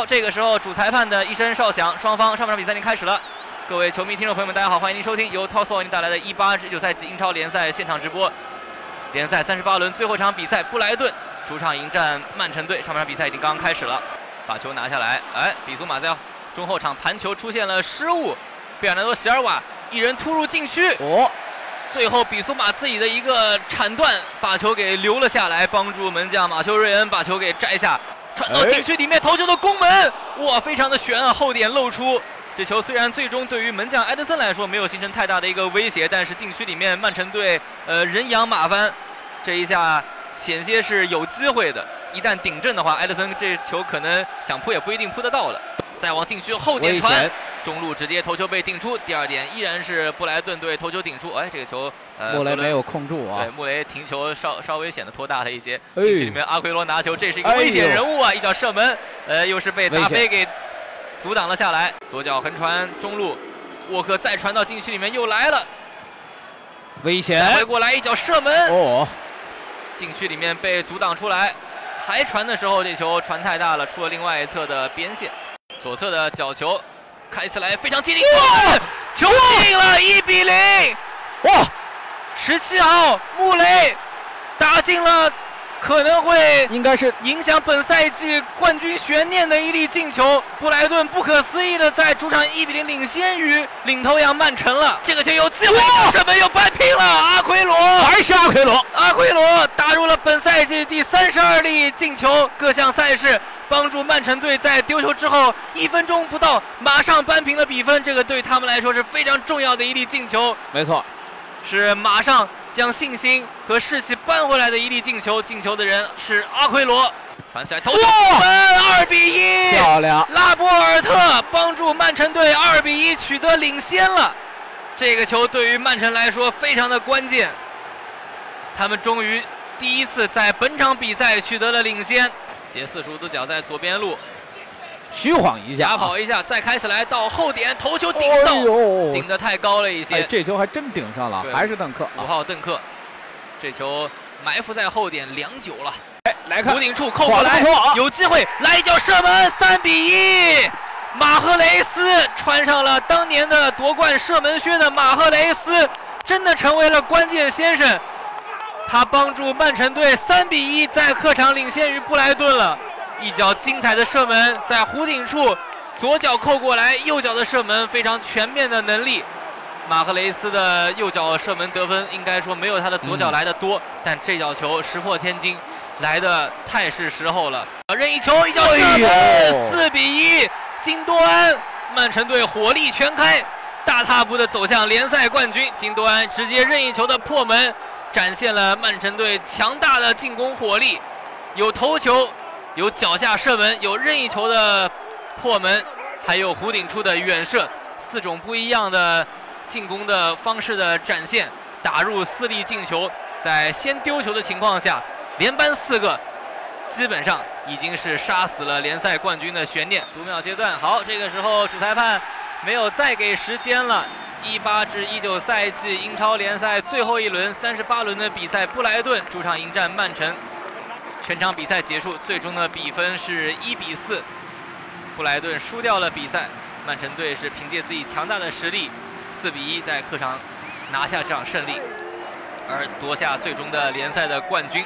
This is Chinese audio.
好，这个时候主裁判的一声哨响，双方上半场比赛已经开始了。各位球迷、听众朋友们，大家好，欢迎您收听由 Tosport 为您带来的18至19赛季英超联赛现场直播。联赛三十八轮最后一场比赛，布莱顿主场迎战曼城队。上半场比赛已经刚刚开始了，把球拿下来，哎，比苏马在中后场盘球出现了失误，贝尔南多·席尔瓦一人突入禁区，哦，最后比苏马自己的一个铲断，把球给留了下来，帮助门将马修·瑞恩把球给摘下，传到禁区里面，头球的攻门，哇，非常的悬啊，后点露出。这球虽然最终对于门将埃德森来说没有形成太大的一个威胁，但是禁区里面曼城队呃人仰马翻，这一下险些是有机会的。一旦顶正的话，埃德森这球可能想扑也不一定扑得到了。再往禁区后点传，中路直接头球被顶出。第二点依然是布莱顿队头球顶出。哎，这个球呃穆雷没有控住啊。对，穆雷停球稍稍微显得拖大了一些。禁区里面阿奎罗拿球，这是一个危险人物啊！一脚射门，呃，又是被达菲给。阻挡了下来，左脚横传中路，沃克再传到禁区里面又来了，危险！回过来一脚射门，哦，禁区里面被阻挡出来，还传的时候这球传太大了，出了另外一侧的边线，左侧的角球开起来非常精灵，球进了，一比零，哇，十七号穆雷打进了。可能会应该是影响本赛季冠军悬念的一粒进球。布莱顿不可思议的在主场一比零领先于领头羊曼城了。这个球有机会，射门又扳平了。阿奎罗还是阿奎罗，阿奎罗打入了本赛季第三十二粒进球，各项赛事帮助曼城队在丢球之后一分钟不到马上扳平了比分。这个对他们来说是非常重要的一粒进球。没错，是马上。将信心和士气扳回来的一粒进球，进球的人是阿奎罗，传起来头球门，二比一，漂亮！拉波尔特帮助曼城队二比一取得领先了。这个球对于曼城来说非常的关键，他们终于第一次在本场比赛取得了领先。斜四十五度角在左边路。虚晃一下，假跑一下，再开起来到后点，头球顶到，顶得太高了一些。这球还真顶上了，还是邓克，五号邓克，这球埋伏在后点良久了。哎，来看，弧顶处扣过来，有机会来一脚射门，三比一。马赫雷斯穿上了当年的夺冠射门靴的马赫雷斯，真的成为了关键先生，他帮助曼城队三比一在客场领先于布莱顿了。一脚精彩的射门，在弧顶处，左脚扣过来，右脚的射门非常全面的能力。马赫雷斯的右脚射门得分，应该说没有他的左脚来的多，但这脚球石破天惊，来的太是时候了。任意球，一脚射门，四比一，金多安，曼城队火力全开，大踏步的走向联赛冠军。金多安直接任意球的破门，展现了曼城队强大的进攻火力，有头球。有脚下射门，有任意球的破门，还有弧顶处的远射，四种不一样的进攻的方式的展现，打入四粒进球，在先丢球的情况下，连扳四个，基本上已经是杀死了联赛冠军的悬念。读秒阶段，好，这个时候主裁判没有再给时间了。一八至一九赛季英超联赛最后一轮三十八轮的比赛，布莱顿主场迎战曼城。全场比赛结束，最终的比分是一比四，布莱顿输掉了比赛。曼城队是凭借自己强大的实力，四比一在客场拿下这场胜利，而夺下最终的联赛的冠军。